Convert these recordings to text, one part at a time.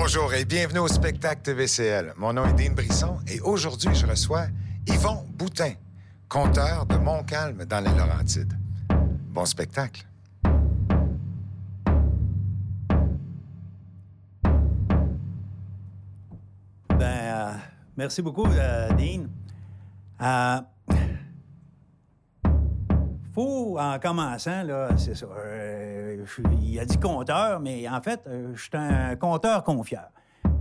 Bonjour et bienvenue au spectacle TVCL. Mon nom est Dean Brisson et aujourd'hui, je reçois Yvon Boutin, conteur de Montcalm dans les Laurentides. Bon spectacle. Ben, euh, merci beaucoup, euh, Dean. Euh, faut, en commençant, là, c'est ça. Il a dit compteur, mais en fait, euh, je suis un compteur confieur.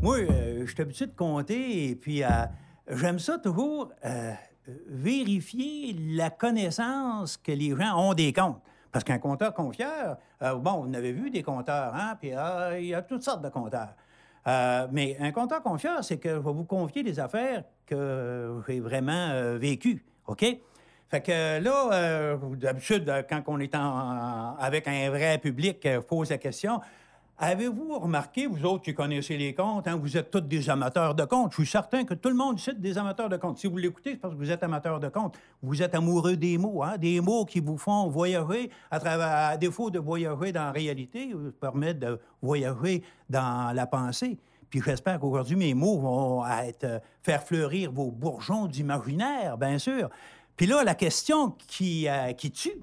Moi, euh, je suis habitué de compter et puis euh, j'aime ça toujours vérifier la connaissance que les gens ont des comptes. Parce qu'un compteur confieur, bon, vous avez vu des compteurs, hein, puis il y a toutes sortes de compteurs. Mais un compteur confieur, c'est que je vais vous confier des affaires que j'ai vraiment vécues, OK? Fait que là, euh, d'habitude, quand on est en- avec un vrai public, euh, pose la question. Avez-vous remarqué, vous autres qui connaissez les comptes, hein, vous êtes tous des amateurs de comptes. Je suis certain que tout le monde est des amateurs de comptes. Si vous l'écoutez, c'est parce que vous êtes amateurs de comptes. Vous êtes amoureux des mots, hein, des mots qui vous font voyager à défaut de voyager dans la réalité, vous permettent de voyager dans la pensée. Puis j'espère qu'aujourd'hui, mes mots vont euh, faire fleurir vos bourgeons d'imaginaire, bien sûr. Puis là, la question qui, euh, qui tue,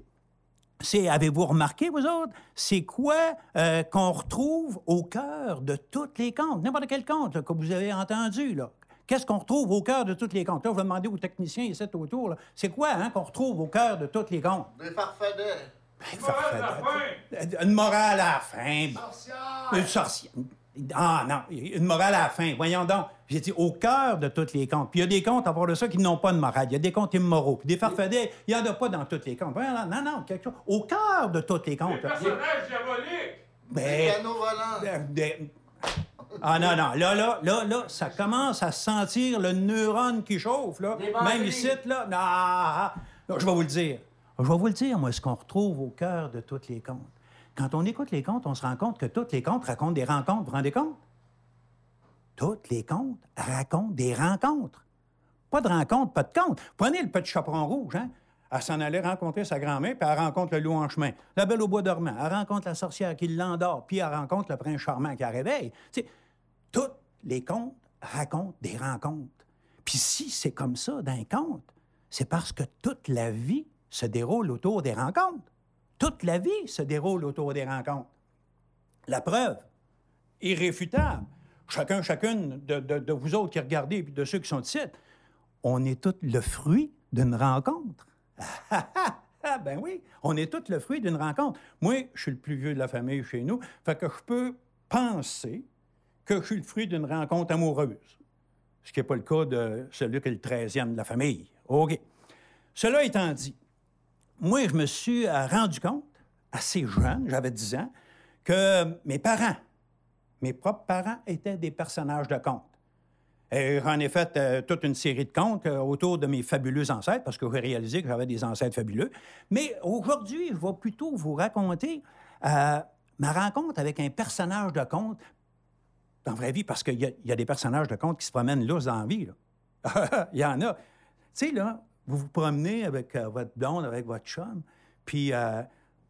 c'est, avez-vous remarqué, vous autres, c'est quoi euh, qu'on retrouve au cœur de toutes les comptes, n'importe quel compte là, que vous avez entendu, là. Qu'est-ce qu'on retrouve au cœur de toutes les comptes? Là, je vais demander aux techniciens ici autour, là, c'est quoi hein, qu'on retrouve au cœur de toutes les comptes? Des farfadets. Ben, farfadet. Une morale à la fin. Une sorcière. Ah non, une morale à la fin. Voyons donc. J'ai dit au cœur de tous les comptes. Puis il y a des comptes, à part de ça, qui n'ont pas de morale. Il y a des comptes immoraux. Puis des farfadets, il n'y en a pas dans tous les comptes. Voyons, non, non, quelque chose. Au cœur de tous les comptes. là. Personnage diabolique! Des Ben, pianos volants. ben, des- Ah non, non. Là, là, là, là, ça commence à sentir le neurone qui chauffe, là. Des. Même ici, là. Non, ah, ah. Non, je vais vous le dire. Je vais vous le dire, moi, ce qu'on retrouve au cœur de tous les contes. Quand on écoute les contes, on se rend compte que tous les contes racontent des rencontres. Vous vous rendez compte? Tous les contes racontent des rencontres. Pas de rencontre, pas de compte. Prenez le petit chaperon rouge, hein? Elle s'en allait rencontrer sa grand-mère, puis elle rencontre le loup en chemin. La belle au bois dormant, elle rencontre la sorcière qui l'endort, puis elle rencontre le prince charmant qui la réveille. Tu sais, tous les contes racontent des rencontres. Puis si c'est comme ça d'un conte, c'est parce que toute la vie se déroule autour des rencontres. Toute la vie se déroule autour des rencontres. La preuve, irréfutable. Chacun, chacune de, vous autres qui regardez, puis de ceux qui sont ici, on est tous le fruit d'une rencontre. Ah, ben oui, on est tous le fruit d'une rencontre. Moi, je suis le plus vieux de la famille chez nous, fait que je peux penser que je suis le fruit d'une rencontre amoureuse. Ce qui n'est pas le cas de celui qui est le 13e de la famille. OK. Cela étant dit, moi, je me suis euh, rendu compte, assez jeune, j'avais 10 ans, que mes parents, mes propres parents, étaient des personnages de contes. Et j'en ai fait euh, toute une série de contes euh, autour de mes fabuleux ancêtres, parce que j'ai réalisé que j'avais des ancêtres fabuleux. Mais aujourd'hui, je vais plutôt vous raconter ma rencontre avec un personnage de conte dans la vraie vie, parce qu'il y, a- des personnages de contes qui se promènent là dans la vie. il y en a. Tu sais, là, vous vous promenez avec euh, votre blonde, avec votre chum, puis euh,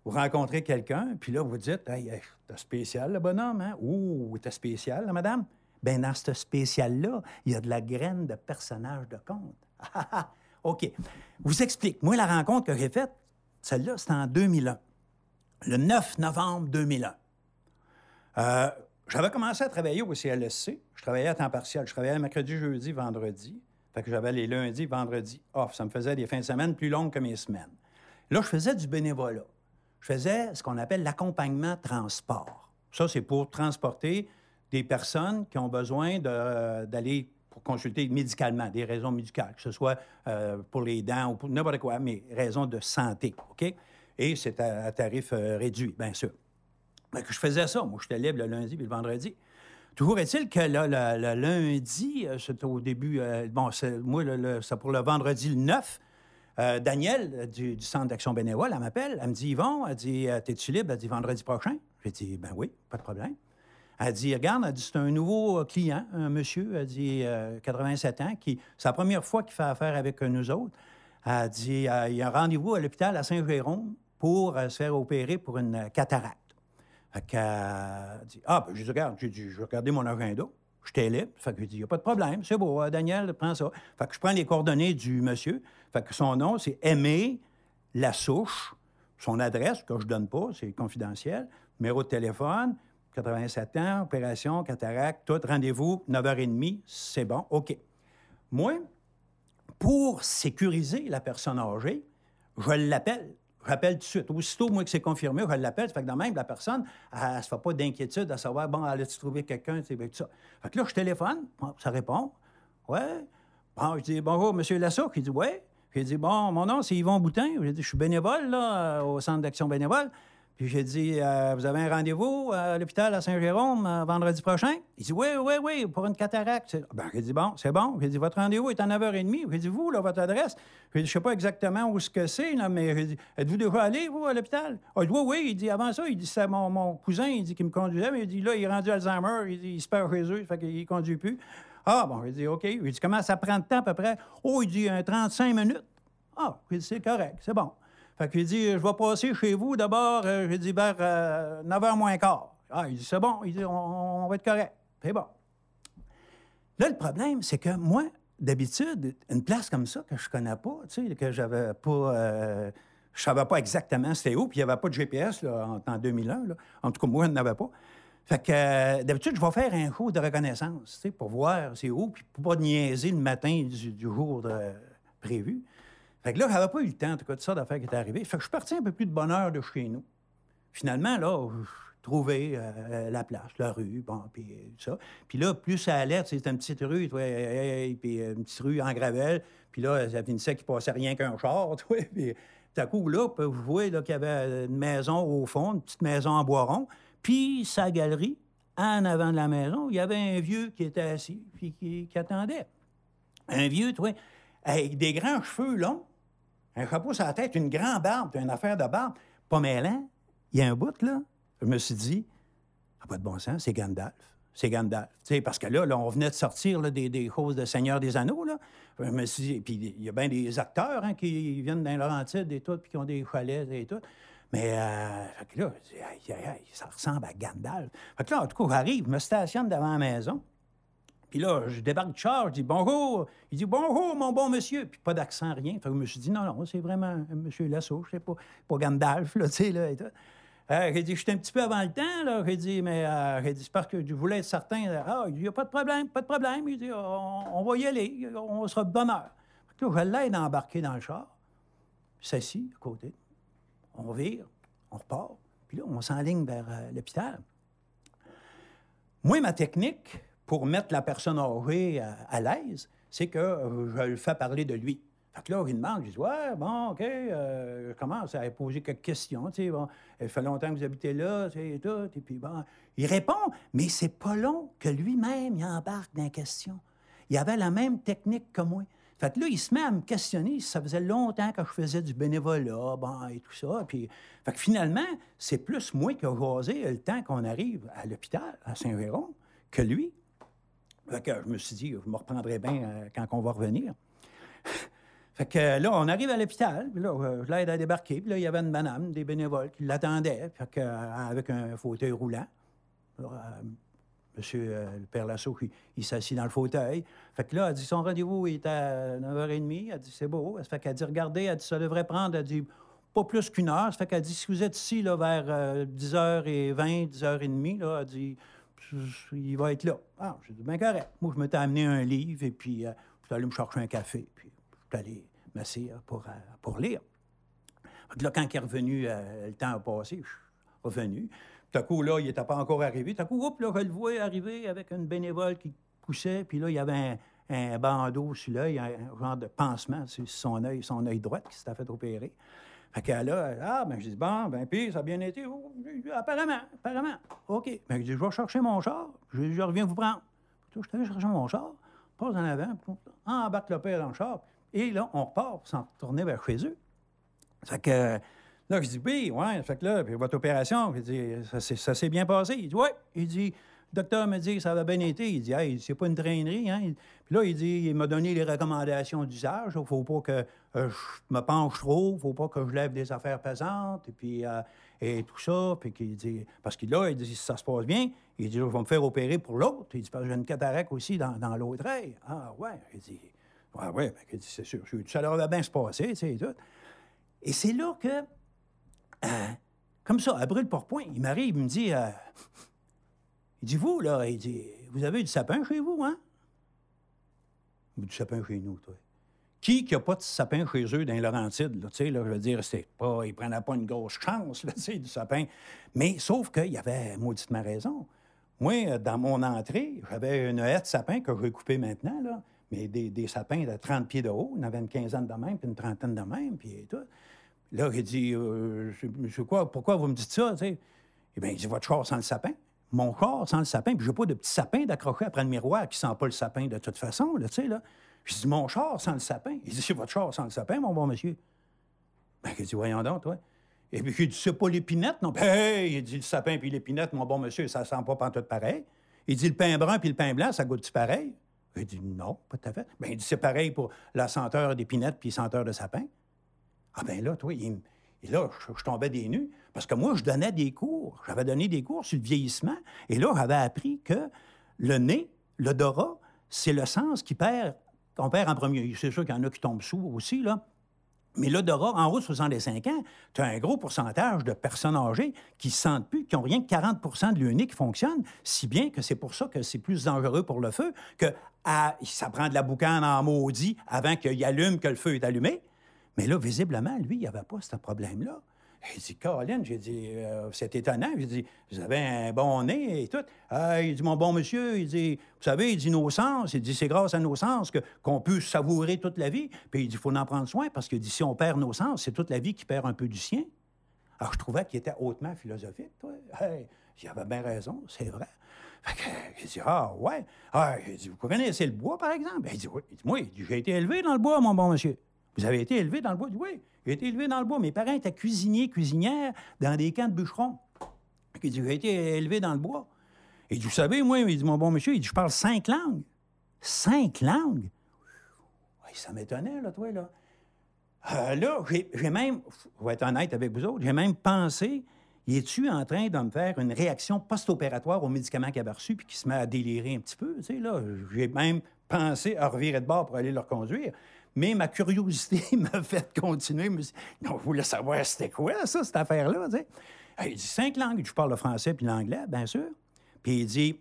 vous rencontrez quelqu'un, puis là, vous dites Hey, hey, t'es spécial, le bonhomme, hein? Ouh, t'es spécial, la madame? Ben dans ce spécial-là, il y a de la graine de personnage de conte. Ah, ah, OK. Je vous explique. Moi, la rencontre que j'ai faite, celle-là, c'était en 2001. Le 9 novembre 2001. Euh, j'avais commencé à travailler au CLSC. Je travaillais à temps partiel. Je travaillais mercredi, jeudi, vendredi. Fait que j'avais les lundis, vendredis off. Ça me faisait des fins de semaine plus longues que mes semaines. Là, je faisais du bénévolat. Je faisais ce qu'on appelle l'accompagnement transport. Ça, c'est pour transporter des personnes qui ont besoin de- d'aller pour consulter médicalement, des raisons médicales, que ce soit euh, pour les dents ou pour n'importe quoi, mais raisons de santé, OK? Et c'est à, tarif euh, réduit, bien sûr. Fait que je faisais ça. Moi, j'étais libre le lundi puis le vendredi. Toujours est-il que le, lundi, euh, c'était au début, euh, bon, c'est- moi, c'est pour le vendredi le 9, euh, Daniel du, Centre d'action bénévole, elle m'appelle, elle me dit, Yvon, elle dit, t'es-tu libre? Elle dit, vendredi prochain. J'ai dit, ben oui, pas de problème. Elle dit, regarde, elle dit, c'est un nouveau client, un monsieur, elle dit, euh, 87 ans, qui, c'est la première fois qu'il fait affaire avec nous autres. Elle dit, il y a un rendez-vous à l'hôpital à Saint-Jérôme pour se faire opérer pour une cataracte. Fait qu'elle dit Ah, ben, je dis, regarde, j'ai dit, je regarder mon agenda. J'étais libre. Fait que j'ai dit, il n'y a pas de problème, c'est beau, euh, Daniel, prends ça. Fait que je prends les coordonnées du monsieur. Fait que son nom, c'est Aimé Lassouche. Son adresse, que je donne pas, c'est confidentiel. Numéro de téléphone, 87 ans, opération, cataracte, tout, rendez-vous, 9h30, c'est bon, OK. Moi, pour sécuriser la personne âgée, je l'appelle. Je l'appelle tout de suite. Aussitôt, moi, que c'est confirmé, je l'appelle. Fait que de même, la personne, elle ne se fait pas d'inquiétude à savoir, bon, elle a-tu trouvé quelqu'un, tu sais, tout ça. Fait que là, je téléphone, ça répond. Ouais. Bon, je dis, bonjour, monsieur Lasso. Il dit, ouais. J'ai dit, bon, mon nom, c'est Yvon Boutin. J'ai dit, je suis bénévole, là, au Centre d'action bénévole. Puis j'ai dit, euh, vous avez un rendez-vous à l'hôpital à Saint-Jérôme euh, vendredi prochain? Il dit, oui, oui, oui, pour une cataracte. Ben, j'ai dit, bon, c'est bon. J'ai dit, votre rendez-vous est à 9h30. J'ai dit, vous, là, votre adresse? J'ai dit, je sais pas exactement où ce que c'est, là, mais j'ai dit, êtes-vous déjà allé, vous, à l'hôpital? Ah, il dit, oui, oui. Il dit, avant ça, il dit, c'est mon, mon, cousin, il dit, qui me conduisait, mais il dit, là, il est rendu Alzheimer, il dit, il se perd chez eux, fait qu'il conduit plus. Ah, bon, il dit, OK. Il dit, comment ça prend de temps à peu près? Oh, il dit, 35 minutes. Ah, il dit, c'est correct, c'est bon. Fait qu'il dit, je vais passer chez vous d'abord, euh, j'ai dit, vers 9h moins quart. Ah, il dit, c'est bon. Il dit, on, va être correct. C'est bon. Là, le problème, c'est que moi, d'habitude, une place comme ça que je connais pas, tu sais, que j'avais pas. Euh, je savais pas exactement c'était où, puis il n'y avait pas de GPS là, en, 2001. Là. En tout cas, moi, je n'en avais pas. Fait que euh, d'habitude, je vais faire un cours de reconnaissance, tu sais, pour voir c'est où, puis pour pas niaiser le matin du, jour prévu. Fait que là, pas eu le temps, en tout cas, de ça, d'affaires qui étaient arrivées. Fait que je suis parti un peu plus de bonheur de chez nous. Finalement, là, je trouvais euh, la place, la rue, bon, puis euh, ça. Puis là, plus ça allait, c'était une petite rue, puis euh, une petite rue en gravelle. Puis là, ça finissait qu'il passait rien qu'un char, toi. Puis tout à coup, là, vous voyez qu'il y avait une maison au fond, une petite maison en bois rond. Puis sa galerie, en avant de la maison, il y avait un vieux qui était assis, puis qui, qui attendait. Un vieux, toi, avec des grands cheveux longs, un chapeau sur la tête, une grande barbe, une affaire de barbe. Pas mêlant. Il y a un bout, là. Je me suis dit, ah, pas de bon sens, c'est Gandalf. C'est Gandalf. parce que là, là, on venait de sortir des, des, choses de Seigneur des Anneaux. Là. Je me suis dit, puis il y a bien des acteurs hein, qui viennent dans Laurentides et tout, puis qui ont des chalets et tout. Mais euh, fait que là, ça ressemble à Gandalf. Fait que là, en tout cas, j'arrive, je me stationne devant la maison. Puis là, je débarque de char, je dis bonjour. Il dit bonjour, mon bon monsieur. Puis pas d'accent, rien. Fait que je me suis dit non, non, c'est vraiment monsieur Lasso, je sais pas, pas Gandalf, là, tu sais, là, et tout. Euh, j'ai dit, j'étais un petit peu avant le temps, là. J'ai dit, mais euh, dit, c'est parce que je voulais être certain. Ah, il n'y a pas de problème, pas de problème. Il dit, on, va y aller, on sera de bonne heure. Là, je l'aide à embarquer dans le char. S'assit à côté. On vire, on repart. Puis là, on s'enligne vers euh, l'hôpital. Moi, ma technique, pour mettre la personne âgée à, à l'aise, c'est que euh, je le fais parler de lui. Fait que là, il demande, je dis, ouais, bon, OK, euh, je commence à poser quelques questions, tu sais, bon, il fait longtemps que vous habitez là, tu sais, tout, et puis bon, il répond, mais c'est pas long que lui-même, il embarque dans la question. Il avait la même technique que moi. Fait que là, il se met à me questionner ça faisait longtemps que je faisais du bénévolat, bon, et tout ça. Puis, fait que finalement, c'est plus moi qui ai osé le temps qu'on arrive à l'hôpital, à Saint-Véron, que lui. Fait que je me suis dit, je me reprendrai bien euh, quand on va revenir. fait que là, on arrive à l'hôpital, là, euh, je l'aide à débarquer, puis là, il y avait une madame, des bénévoles, qui l'attendaient, fait que, euh, avec un fauteuil roulant. monsieur le père Lasso, il, s'assit dans le fauteuil. Fait que là, elle dit, son rendez-vous est à 9h30. Elle dit, c'est beau. Fait qu'elle dit, regardez, elle dit, ça devrait prendre, elle dit, pas plus qu'une heure. Fait qu'elle dit, si vous êtes ici, vers 10h20, 10h30, là, elle dit, il va être là. Ah, j'ai dit, bien correct. Moi, je m'étais amené un livre et puis euh, je suis allé me chercher un café. Puis je suis allé m'asseoir pour, euh, pour lire. là, quand il est revenu, euh, le temps a passé, je suis revenu. Tout à coup, là, il n'était pas encore arrivé. Tout à coup, hop, là, je le vois arriver avec une bénévole qui poussait. Puis là, il y avait un, bandeau sur l'œil, un, genre de pansement sur son œil, son œil droit qui s'était fait opérer. Fait là, ah, ben, je dis, bon, ben, puis, ça a bien été. Oh, apparemment, apparemment. OK. Ben, je dis, je vais chercher mon char. Je, reviens vous prendre. Puis, je vais chercher mon char, passe en avant, embarque le père dans le char. Et là, on repart pour s'en retourner vers chez eux. Fait que là, je dis, oui, ouais. Fait que là, puis votre opération, je dis, ça, s'est bien passé. Il dit, oui. Il dit, Le docteur me dit que ça va bien été. Il dit, hey, c'est pas une traînerie. Hein? Puis là, il dit, il m'a donné les recommandations d'usage. Il faut pas que euh, je me penche trop, il faut pas que je lève des affaires pesantes, et puis euh, et tout ça. Puis qu'il dit, parce qu'il là, il dit, si ça se passe bien, il dit, je vais me faire opérer pour l'autre. Il dit, parce que j'ai une cataracte aussi dans, l'autre œil. Ah, ouais. Il dit, ouais, ouais, ben, c'est sûr. Ça leur va bien se passer, tu sais, et tout. Et c'est là que, euh, comme ça, à brûle pour point, il m'arrive, il me dit, il dit, vous, là, il dit, vous avez du sapin chez vous, hein? Du sapin chez nous, toi. Qui qui n'a pas de sapin chez eux dans les Laurentides, là, tu sais, là, je veux dire, c'est pas, ils prenaient pas une grosse chance, là, tu sais, du sapin. Mais sauf qu'il y avait mauditement raison. Moi, dans mon entrée, j'avais une haie de sapin que je vais couper maintenant, là, mais des, sapins de 30 pieds de haut. En avait une quinzaine de même, puis une trentaine de même, puis tout. Là, il dit, euh, je, sais quoi, pourquoi vous me dites ça, tu sais? Eh bien, il dit, votre char sans le sapin mon corps sans le sapin, puis j'ai pas de petit sapin d'accrocher après le miroir qui sent pas le sapin de toute façon, tu sais, là. Je dis, mon char sans le sapin. Il dit, c'est votre char sans le sapin, mon bon monsieur. Ben, il dit, voyons donc, toi. Et puis, il dit, c'est pas l'épinette, non? Ben, il dit, le sapin puis l'épinette, mon bon monsieur, ça sent pas pantoute pareil. Il dit, le pain brun puis le pain blanc, ça goûte-tu pareil? Il dit, non, pas tout à fait. Ben, il dit, c'est pareil pour la senteur d'épinette puis senteur de sapin. Ah, ben là, toi, il, et là, je, tombais des nues. Parce que moi, je donnais des cours. J'avais donné des cours sur le vieillissement. Et là, j'avais appris que le nez, l'odorat, c'est le sens qui perd, qu'on perd en premier. C'est sûr qu'il y en a qui tombent sous aussi, là. Mais l'odorat, en haut de 65 ans, tu as un gros pourcentage de personnes âgées qui ne sentent plus, qui n'ont rien que 40% de nez qui fonctionne, si bien que c'est pour ça que c'est plus dangereux pour le feu, que ça prend de la boucane en maudit avant qu'il allume que le feu est allumé. Mais là, visiblement, lui, il n'y avait pas ce problème-là. Il dit, Colin, j'ai dit, euh, c'est étonnant. J'ai dit, vous avez un bon nez et tout. Ah, il dit, mon bon monsieur, il dit, vous savez, il dit, nos sens, il dit, c'est grâce à nos sens que, qu'on peut savourer toute la vie. Puis il dit, il faut en prendre soin parce que dit, si on perd nos sens, c'est toute la vie qui perd un peu du sien. Alors, je trouvais qu'il était hautement philosophique, toi. Hey, il avait bien raison, c'est vrai. Fait que, il dit, ah, ouais. Ah, il dit, vous connaissez le bois, par exemple? Il dit, oui. Il dit, moi, j'ai été élevé dans le bois, mon bon monsieur. Vous avez été élevé dans le bois? Oui, j'ai été élevé dans le bois. Mes parents étaient cuisiniers, cuisinières dans des camps de bûcherons. Il dit, j'ai été élevé dans le bois. Et vous savez, moi, il dit, mon bon monsieur, il dit, je parle cinq langues. Cinq langues? ça m'étonnait, là, toi, là. Euh, là, j'ai même, je vais être honnête avec vous autres, j'ai même pensé, il est-tu en train de me faire une réaction post-opératoire aux médicaments qu'il avait reçus puis qui se met à délirer un petit peu, tu sais, là? J'ai même pensé à revirer de bord pour aller le reconduire. Mais ma curiosité m'a fait continuer. non, je voulais savoir c'était quoi, ça, cette affaire-là. il dit cinq langues. Je parle le français puis l'anglais, bien sûr. Puis il dit,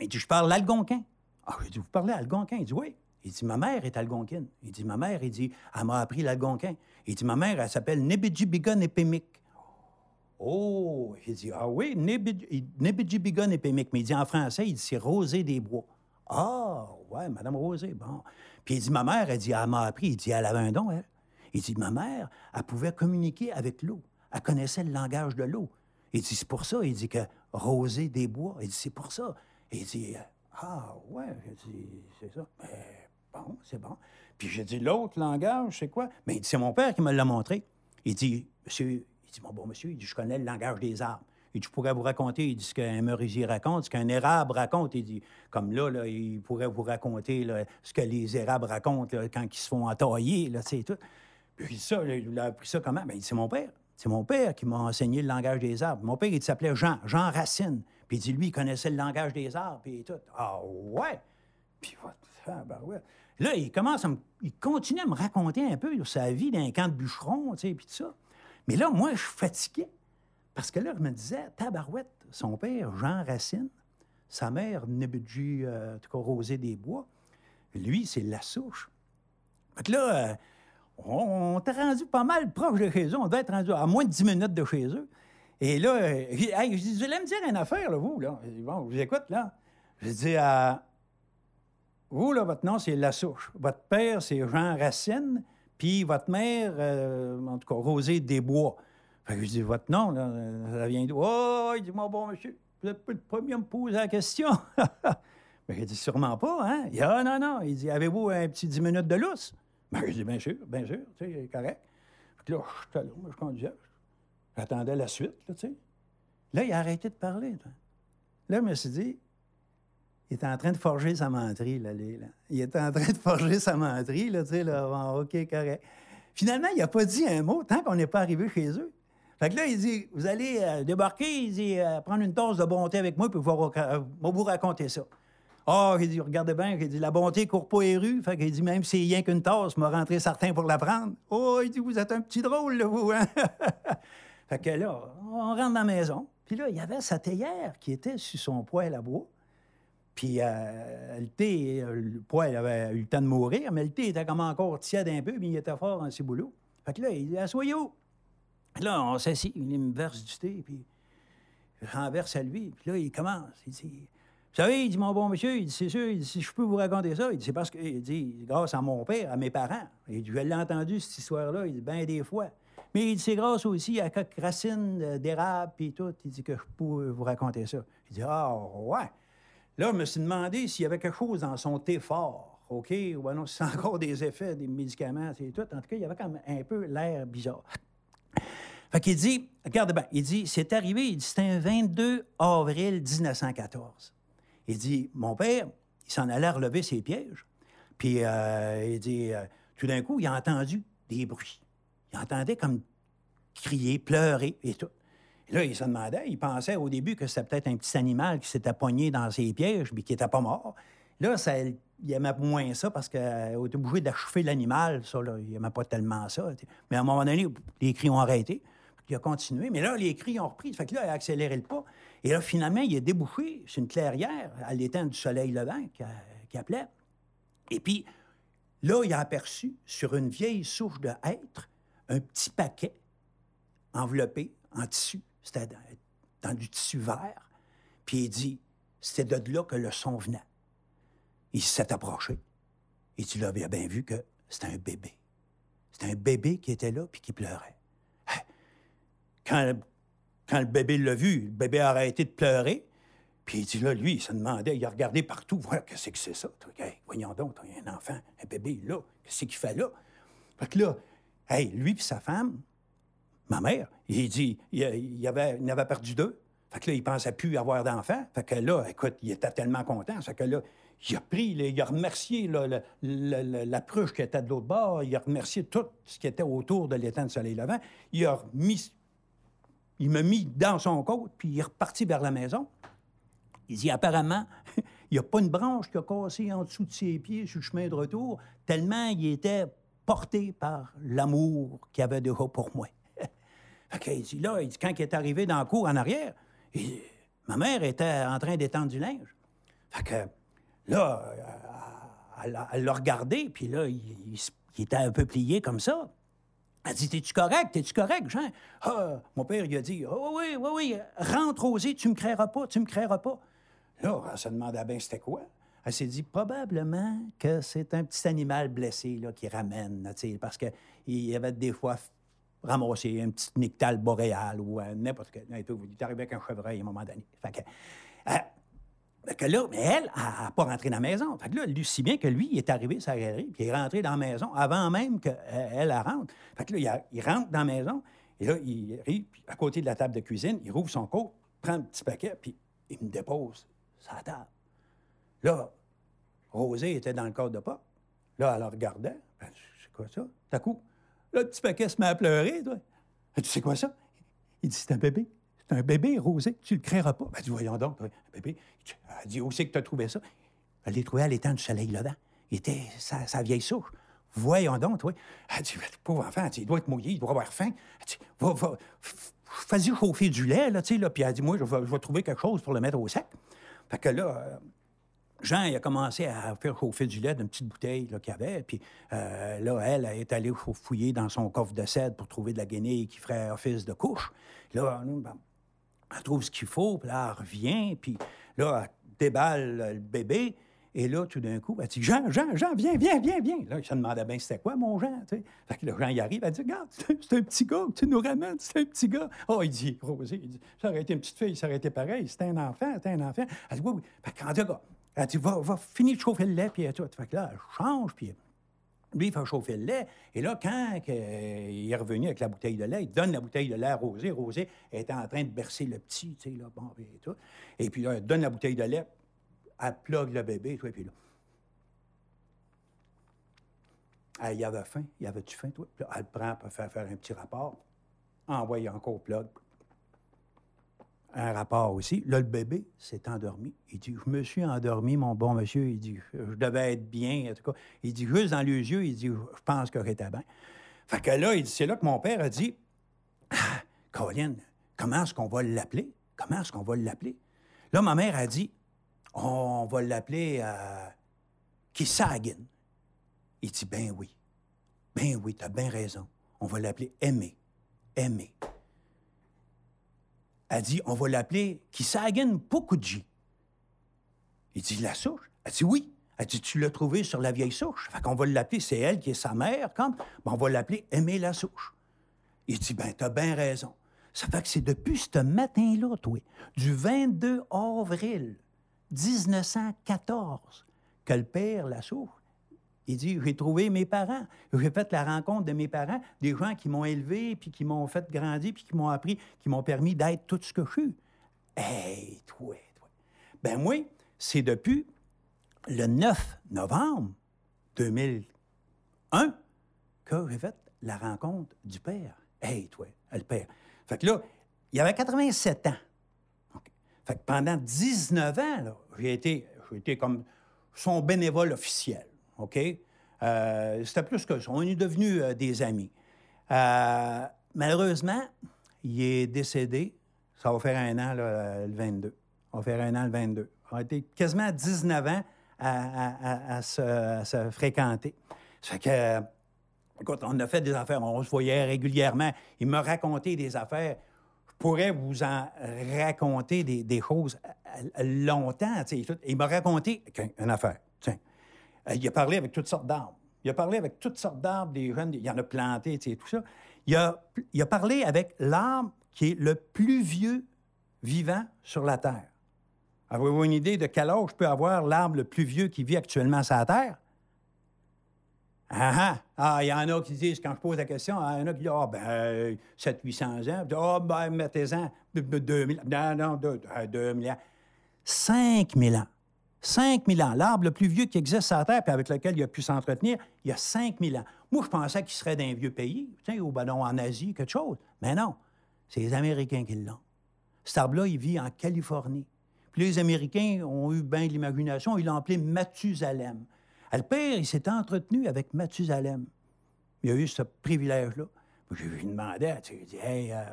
il dit je parle l'algonquin. Ah, il dit, vous parlez algonquin? Il dit, oui. Il dit, ma mère est algonquine. Il dit, ma mère, il dit, elle m'a appris l'algonquin. Il dit, ma mère, elle s'appelle Nebidjibigon. Oh, il dit, ah oui, Nebidjibigon. Mais il dit en français, il dit, c'est Rosé des Bois. Ah, ouais, Madame Rosé, bon. Puis il dit, ma mère, elle dit, elle m'a appris, il dit, elle avait un don, elle. Il dit, ma mère, elle pouvait communiquer avec l'eau. Elle connaissait le langage de l'eau. Il dit, c'est pour ça. Il dit que Rosé des bois. Il dit, c'est pour ça. Il dit, ah, ouais. Il dit, c'est ça. Bon, c'est bon. Puis j'ai dit, l'autre langage, c'est quoi? Mais il dit, c'est mon père qui me l'a montré. Il dit, monsieur, il dit, mon bon monsieur, il dit, je connais le langage des arbres. Il je pourrais vous raconter, dit ce qu'un merisier raconte, ce qu'un érable raconte. Il dit, comme là, là il pourrait vous raconter ce que les érables racontent quand ils se font entailler, là, c'est tout. Puis ça, il a appris ça comment? Bien, c'est mon père. C'est mon père qui m'a enseigné le langage des arbres. Mon père, il s'appelait Jean, Jean Racine. Puis il dit, lui, il connaissait le langage des arbres, puis tout. Ah ouais! Puis, ah, ben ouais. Là, il commence à me, il continue à me raconter un peu sa vie d'un camp de bûcheron, tu sais, puis tout ça. Mais là, moi, je suis fatigué. Parce que là, je me disais, Tabarouette, son père, Jean Racine, sa mère, Nebudji, euh, en tout cas, Rosé des Bois, lui, c'est la souche. Là, euh, on, on rendu pas mal proche de chez eux. On devait être rendu à moins de 10 minutes de chez eux. Et là, euh, je dis, vous allez me dire une affaire, là, vous, là. Bon, je vous écoute, là. Je dis, à vous, là, votre nom, c'est La Souche. Votre père, c'est Jean Racine, puis votre mère, en tout cas, Rosé Desbois. Fait que je dis, votre nom, ça vient d'où? Oh, il dit, mon bon monsieur, vous êtes pas le premier à me poser la question. Mais il dit, sûrement pas, hein? Il dit, ah, non, non. Il dit, avez-vous un petit 10 minutes de lousse? Ben, je dis, bien sûr, bien sûr, tu sais, correct. Là, je moi, je conduisais. J'attendais la suite, là, tu sais. Là, il a arrêté de parler. Là, là je me suis dit, il était en train de forger sa menterie, là, là. Il était en train de forger sa menterie, là, tu sais, là, OK, correct. Finalement, il n'a pas dit un mot tant qu'on n'est pas arrivé chez eux. Fait que là, il dit, vous allez euh, débarquer, il dit, euh, prendre une tasse de bonté avec moi, puis vous, euh, vous raconter ça. Ah, oh, il dit, regardez bien, il dit, la bonté court pas les rues. Fait qu'il dit, même si c'est rien qu'une tasse, m'a rentré certain pour la prendre. Oh, il dit, vous êtes un petit drôle, là, vous, hein? fait que là, on rentre dans la maison. Puis là, il y avait sa théière qui était sur son poêle à bois. Puis euh, le thé, le poêle avait eu le temps de mourir, mais le thé était comme encore tiède un peu, mais il était fort en ciboulot. Fait que là, il dit Assoyez-vous. Là, on s'assit, il me verse du thé, puis je renverse à lui. Puis là, il commence. Il dit Vous savez, il dit Mon bon monsieur, il dit C'est sûr, il dit, si je peux vous raconter ça, il dit C'est parce que, il dit, grâce à mon père, à mes parents. Il dit Je l'ai entendu, cette histoire-là, il dit bien des fois. Mais il dit C'est grâce aussi à quelques racines d'érable, puis tout. Il dit que je peux vous raconter ça. Il dit Ah, ouais. Là, je me suis demandé s'il y avait quelque chose dans son thé fort, OK? Ou non, si c'est encore des effets, des médicaments, c'est tout. En tout cas, il y avait quand même un peu l'air bizarre. Fait qu'il dit, regarde bien, il dit, c'est arrivé, il dit, c'était un 22 avril 1914. Il dit, mon père, il s'en allait relever ses pièges. Puis euh, il dit, euh, tout d'un coup, il a entendu des bruits. Il entendait comme crier, pleurer et tout. Là, il se demandait, il pensait au début que c'était peut-être un petit animal qui s'était pogné dans ses pièges, mais qui n'était pas mort. Là, ça, il aimait moins ça parce qu'il était obligé d'achever l'animal. Ça, là, il n'aimait pas tellement ça. Mais à un moment donné, les cris ont arrêté. Il a continué. Mais là, les cris ont repris. Fait que là, il a accéléré le pas. Et là, finalement, il est débouché sur une clairière à l'étang du soleil levant qui, appelait. Et puis, là, il a aperçu sur une vieille souche de hêtre un petit paquet enveloppé en tissu c'était dans, du tissu vert. Puis il dit, c'était de là que le son venait. Il s'est approché. Et tu l'avais bien vu que c'était un bébé. C'était un bébé qui était là puis qui pleurait. Quand, quand le bébé l'a vu, le bébé a arrêté de pleurer. Puis il dit là, lui, il se demandait, il a regardé partout, voir qu'est-ce que c'est ça. voyons donc, il y a un enfant, un bébé là, qu'est-ce qu'il fait là? Fait que là, hey, lui puis sa femme, ma mère, il dit, il, il avait perdu deux. Fait que là, il pensait plus avoir d'enfants. Fait que là, écoute, il était tellement content. Fait que là, il a pris, il a remercié la pruche qui était de l'autre bord, il a remercié tout ce qui était autour de l'étang de soleil levant. Il a mis, il m'a mis dans son côte, puis il est reparti vers la maison. Il dit, apparemment, il n'y a pas une branche qui a cassé en dessous de ses pieds sur le chemin de retour, tellement il était porté par l'amour qu'il avait déjà pour moi. Fait il dit, là, il dit, quand il est arrivé dans le cour en arrière, ma mère était en train d'étendre du linge. Fait que là, elle l'a regardé, puis là, il, était un peu plié comme ça. Elle dit T'es-tu correct? T'es-tu correct, Jean? Ah, Mon père, il a dit oh, Oui, oui, oui, rentre, Rosé, tu me créeras pas, tu me créeras pas. Là, elle se demandait bien c'était quoi? Elle s'est dit probablement que c'est un petit animal blessé là, qui ramène, parce qu'il avait des fois ramasser un petit nictal boréal ou euh, n'importe quoi. Il est arrivé avec un chevreuil à un moment donné. Que, euh, que là, mais elle n'a pas rentré dans la maison. Fait que là, lui, si bien que lui, il est arrivé sa galerie, puis il est rentré dans la maison avant même qu'elle elle rentre. Fait que là, il, rentre dans la maison, et là, il arrive, puis à côté de la table de cuisine, il rouvre son coat, prend un petit paquet, puis il me dépose sur la table. Là, Rosé était dans le cadre de pas. Là, elle regardait. Ben, c'est quoi ça? T'as coup, le petit paquet se met à pleurer, toi. Tu sais quoi ça? Il dit, c'est un bébé. C'est un bébé, Rosé. Tu le créeras pas. Ben, dit, voyons donc, un bébé. Elle dit, où c'est que tu as trouvé ça? Elle l'a trouvé à l'étang du soleil là-dedans. Il était sa, vieille souche. Voyons donc, toi. Elle dit, pauvre enfant, il doit être mouillé, il doit avoir faim. Elle dit, va, va, fais-y chauffer du lait, là, tu sais, là. Puis elle dit, moi, je vais, je vais, trouver quelque chose pour le mettre au sac. Fait que là, euh, Jean, il a commencé à faire chauffer du lait d'une petite bouteille qu'il y avait. Puis euh, là, elle, est allée fouiller dans son coffre de cèdre pour trouver de la guenille qui ferait office de couche. Là, ben, elle trouve ce qu'il faut, puis là, elle revient, puis là, elle déballe le bébé. Et là, tout d'un coup, elle dit Jean, Jean, Jean, viens, viens, viens, viens. Là, se demandait bien c'était quoi, mon Jean. Fait que là, Jean, il arrive, elle dit Regarde, c'est un petit gars tu nous ramènes, c'est un petit gars. Oh, il dit Rosé, il dit Ça aurait été une petite fille, ça aurait été pareil. C'était un enfant, c'était un enfant. Elle dit Oui, oui. Fait que, en elle dit, va, va finir de chauffer le lait, puis tout. Fait que là, elle change, puis lui, il fait chauffer le lait. Et là, quand il est revenu avec la bouteille de lait, il donne la bouteille de lait à Rosé. Rosé était en train de bercer le petit, tu sais, là, bon, et tout. Et puis là, il donne la bouteille de lait Elle plug le bébé, toi, puis là. Elle, avait faim. Il avait-tu faim, toi? Elle le prend pour faire faire un petit rapport. Envoie encore plug. Un rapport aussi. Là, le bébé s'est endormi. Il dit Je me suis endormi, mon bon monsieur. Il dit Je devais être bien, en tout cas. Il dit Juste dans les yeux, il dit Je pense que j'étais bien. Fait que là, c'est là que mon père a dit Ah, Colin, comment est-ce qu'on va l'appeler? Comment est-ce qu'on va l'appeler? Là, ma mère a dit On va l'appeler euh. Il dit Ben oui. Ben oui, t'as bien raison. On va l'appeler Aimé. Aimé. Elle dit On va l'appeler Kisagin Pokuji. Il dit La souche? Elle dit Oui. Elle dit Tu l'as trouvé sur la vieille souche. Fait qu'on va l'appeler, c'est elle qui est sa mère, comme. Ben, on va l'appeler Aimé la souche. Il dit Ben, t'as bien raison. Ça fait que c'est depuis ce matin-là, toi, du 22 avril 1914, que le père la souche, il dit J'ai trouvé mes parents. J'ai fait la rencontre de mes parents, des gens qui m'ont élevé, puis qui m'ont fait grandir, puis qui m'ont appris, qui m'ont permis d'être tout ce que je suis. Hey, toi, toi. Ben, moi, c'est depuis le 9 novembre 2001 que j'ai fait la rencontre du père. Hey, toi, le père. Fait que là, il avait 87 ans. Fait que pendant 19 ans, j'ai été, j'ai été comme son bénévole officiel. OK? Euh, c'était plus que ça. On est devenus euh, des amis. Euh, malheureusement, il est décédé. Ça va faire un an, là, le 22. Ça va faire un an, le 22. On a été quasiment 19 ans à, se, fréquenter. Ça que, écoute, on a fait des affaires, on se voyait régulièrement. Il m'a raconté des affaires. Je pourrais vous en raconter des, choses longtemps. Il m'a raconté une affaire. Tiens. Euh, Il a parlé avec toutes sortes d'arbres. Il a parlé avec toutes sortes d'arbres, des jeunes, il en a planté, tout ça. Il a, il a parlé avec l'arbre qui est le plus vieux vivant sur la Terre. Avez-vous une idée de quel âge peut avoir l'arbre le plus vieux qui vit actuellement sur la Terre? Ah ah! Ah, il y en a qui disent, quand je pose la question, ah, il y en a qui disent, ah, ben, 700-800 ans. Ah, ben, mettez-en 2000 Non, non, 2000 ans. 5000 ans. 5000 ans. L'arbre le plus vieux qui existe sur la Terre, puis avec lequel il a pu s'entretenir, il y a 5000 ans. Moi, je pensais qu'il serait d'un vieux pays, ben non, en Asie, quelque chose. Mais non, c'est les Américains qui l'ont. Cet arbre-là, il vit en Californie. Puis les Américains ont eu bien de l'imagination, ils l'ont appelé Mathusalem. Le père, il s'est entretenu avec Mathusalem. Il a eu ce privilège-là. Je lui demandais, tu sais, hey, euh,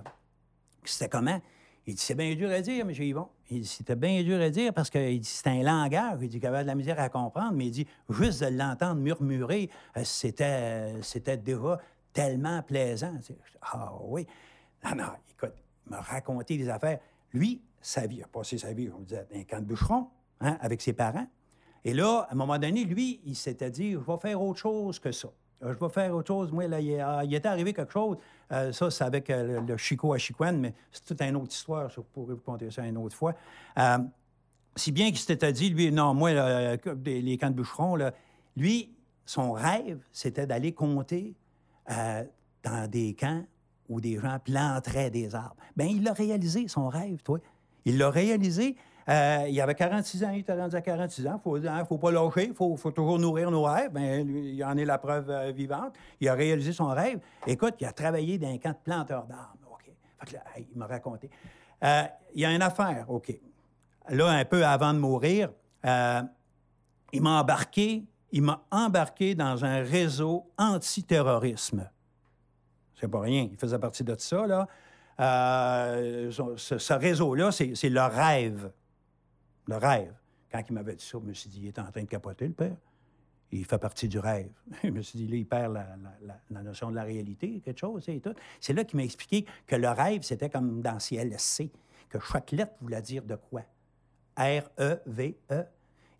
c'était comment? Il dit, c'est bien dur à dire, M. Yvon. Il dit, c'était bien dur à dire parce que il dit, c'est un langage. Il dit qu'il avait de la misère à comprendre, mais il dit, juste de l'entendre murmurer, euh, c'était, euh, c'était déjà tellement plaisant. Ah oui. Non, non, écoute, il m'a raconté des affaires. Lui, sa vie, il a passé sa vie, on disait, dans un camp de bûcheron, hein, avec ses parents. Et là, à un moment donné, lui, il s'était dit, je vais faire autre chose que ça. Euh, Je vais faire autre chose. Moi, là, il, est- ah, était arrivé quelque chose. Euh, ça, c'est avec euh, le, Chico à Chicoine, mais c'est toute une autre histoire. Je pourrais vous conter ça une autre fois. Si bien qu'il s'était dit, lui, non, moi, les camps de bûcherons, lui, son rêve, c'était d'aller compter dans des camps où des gens planteraient des arbres. Bien, il l'a réalisé, son rêve, toi. Il l'a réalisé. Euh, il avait 46 ans, il était rendu à 46 ans. Il ne faut pas lâcher, il faut, toujours nourrir nos rêves. Lui, il en est la preuve euh, vivante. Il a réalisé son rêve. Écoute, il a travaillé dans un camp de planteurs d'arbres. OK. Il m'a raconté. Euh, il y a une affaire, OK. Là, un peu avant de mourir, il m'a embarqué, il m'a embarqué dans un réseau antiterrorisme. C'est pas rien. Il faisait partie de ça, là. Ce, ce réseau-là, c'est c'est le rêve. Le rêve. Quand il m'avait dit ça, je me suis dit, il est en train de capoter, le père. Il fait partie du rêve. Je me suis dit, là, il perd la, notion de la réalité, quelque chose, et tout. C'est là qu'il m'a expliqué que le rêve, c'était comme dans CLSC, que chaque lettre voulait dire de quoi? R-E-V-E.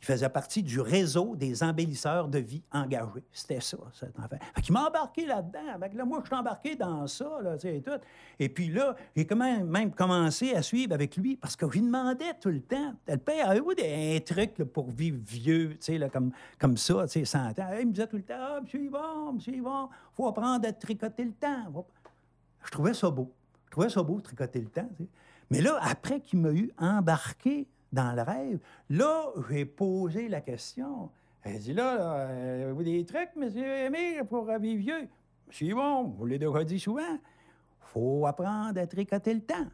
Il faisait partie du réseau des embellisseurs de vie engagés. C'était ça. Fait qu'il m'a embarqué là-dedans. Moi, je suis embarqué dans ça, là, et. Et puis là, j'ai quand même, même commencé à suivre avec lui parce que je lui demandais tout le temps. Le père avait des un truc là, pour vivre vieux, tu sais, comme, comme ça, tu sais, 100 ans. Il me disait tout le temps, ah, monsieur Yvon, monsieur Yvon, faut apprendre à tricoter le temps. Je trouvais ça beau. Je trouvais ça beau, tricoter le temps. Mais là, après qu'il m'a eu embarqué dans le rêve. Là, j'ai posé la question. Elle dit là, euh, vous des trucs, monsieur Aimé, pour vivre vieux? C'est bon, vous l'avez déjà dit souvent. faut apprendre à tricoter le temps.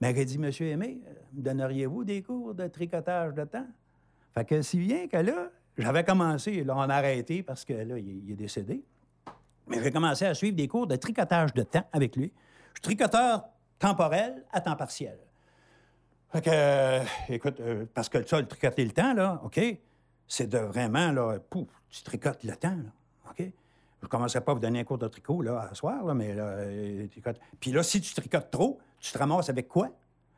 Mais elle dit, monsieur Aimé, euh, donneriez-vous des cours de tricotage de temps? Fait que si bien que là, j'avais commencé, là, on a arrêté parce que là, il, est décédé. Mais j'ai commencé à suivre des cours de tricotage de temps avec lui. Je suis tricoteur temporel à temps partiel. Fait que, euh, écoute, parce que ça, le tricoter le temps, là, OK? c'est de vraiment, là, pouf, tu tricotes le temps, là, OK? Je ne commencerai pas à vous donner un cours de tricot, là, à soir, là, mais là, euh, Puis là, si tu tricotes trop, tu te ramasses avec quoi?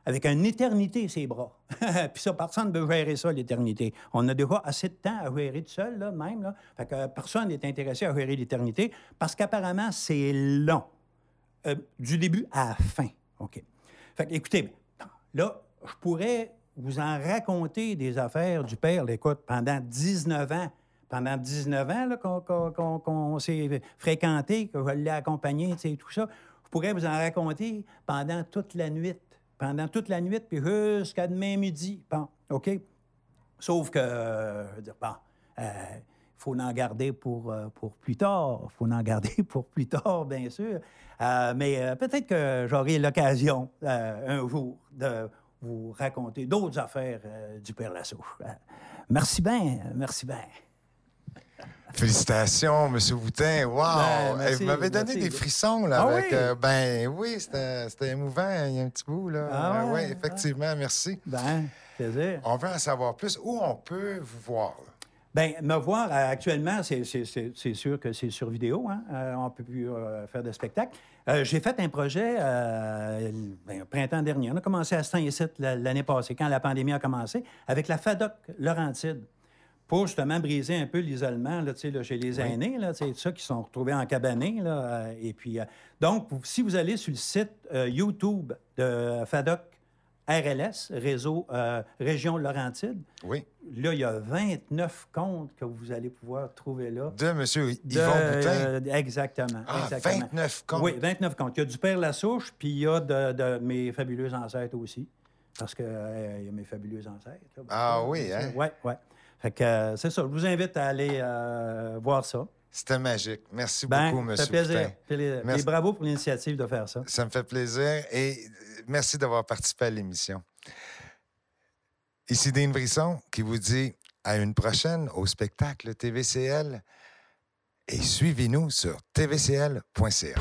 Avec une éternité, ses bras. Puis ça, personne ne veut gérer ça, l'éternité. On a déjà assez de temps à gérer tout seul, là, même, là. Fait que personne n'est intéressé à gérer l'éternité parce qu'apparemment, c'est long. Euh, du début à la fin, OK? Fait que, écoutez, là, je pourrais vous en racontez des affaires du père. Écoute, pendant 19 ans, pendant 19 ans qu'on s'est fréquenté, que je l'ai accompagné, tu sais, tout ça, je pourrais vous en raconter pendant toute la nuit. Pendant toute la nuit, puis jusqu'à demain midi. Bon, OK? Sauf que, euh, je veux dire, bon, il euh, faut en garder pour, euh, pour plus tard. Il faut en garder pour plus tard, bien sûr. mais peut-être que j'aurai l'occasion un jour de vous raconter d'autres affaires euh, du Père Lasso. Euh, merci bien, merci bien. Félicitations, M. Boutin. Wow! Ben, vous m'avez donné des frissons, là. Ah avec, oui? Euh, ben oui, c'était émouvant, il y a un petit bout, là. Ah oui, effectivement, merci. Ben, plaisir. On veut en savoir plus. Où on peut vous voir? Bien, me voir actuellement, c'est sûr que c'est sur vidéo. Hein? on ne peut plus faire de spectacle. Euh, j'ai fait un projet euh, ben, printemps dernier. On a commencé à Saint-Isit l'année passée, quand la pandémie a commencé, avec la FADOC Laurentide, pour justement briser un peu l'isolement là, là, chez les aînés, là, ça, qui sont retrouvés en cabané. Là, euh, et puis, donc, si vous allez sur le site YouTube de FADOC RLS, Réseau Région Laurentide. Oui. Là, il y a 29 comptes que vous allez pouvoir trouver là. De M. Yvon Boutin? Euh, exactement, ah, 29 comptes? Oui, 29 comptes. Il y a du Père Lassouche, puis il y a de, mes fabuleux ancêtres aussi. Parce qu'il euh, y a mes fabuleux ancêtres. Ah oui, hein? Oui, oui. Fait que euh, c'est ça. Je vous invite à aller voir ça. C'était magique. Merci ben, beaucoup, M. Ça fait plaisir. Et bravo pour l'initiative de faire ça. Ça me fait plaisir et merci d'avoir participé à l'émission. Ici Dean Brisson qui vous dit à une prochaine au spectacle TVCL et suivez-nous sur tvcl.ca.